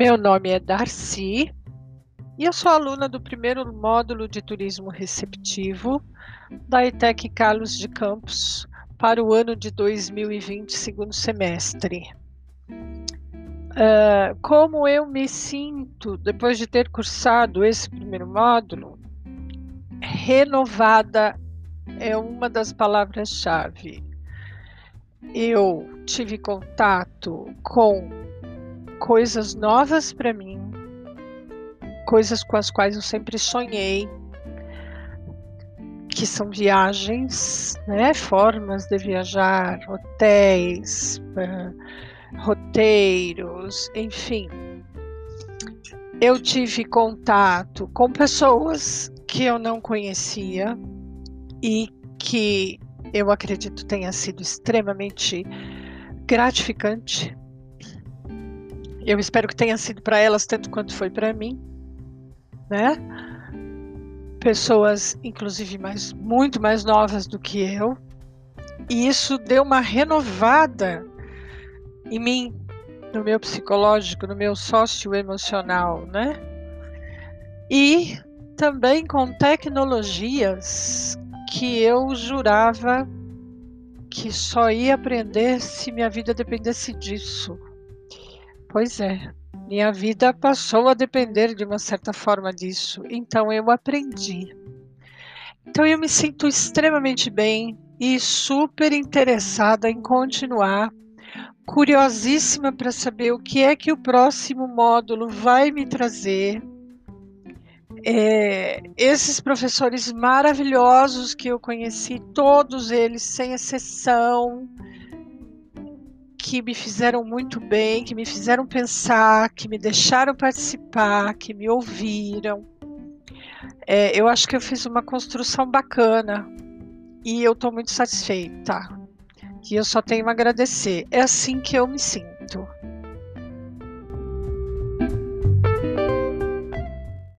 Meu nome é Darcy e eu sou aluna do primeiro módulo de turismo receptivo da ETEC Carlos de Campos para o ano de 2020, segundo semestre. Uh, como eu me sinto depois de ter cursado esse primeiro módulo? Renovada é uma das palavras-chave. Eu tive contato com coisas novas para mim, coisas com as quais eu sempre sonhei, que são viagens, né, formas de viajar, hotéis, uh, roteiros, enfim. Eu tive contato com pessoas que eu não conhecia e que eu acredito tenha sido extremamente gratificante eu espero que tenha sido para elas tanto quanto foi para mim, né? Pessoas, inclusive, mais, muito mais novas do que eu. E isso deu uma renovada em mim, no meu psicológico, no meu sócio emocional, né? E também com tecnologias que eu jurava que só ia aprender se minha vida dependesse disso. Pois é, minha vida passou a depender de uma certa forma disso, então eu aprendi. Então eu me sinto extremamente bem e super interessada em continuar, curiosíssima para saber o que é que o próximo módulo vai me trazer. É, esses professores maravilhosos que eu conheci, todos eles, sem exceção, que me fizeram muito bem, que me fizeram pensar, que me deixaram participar, que me ouviram. É, eu acho que eu fiz uma construção bacana e eu estou muito satisfeita. E eu só tenho a agradecer. É assim que eu me sinto.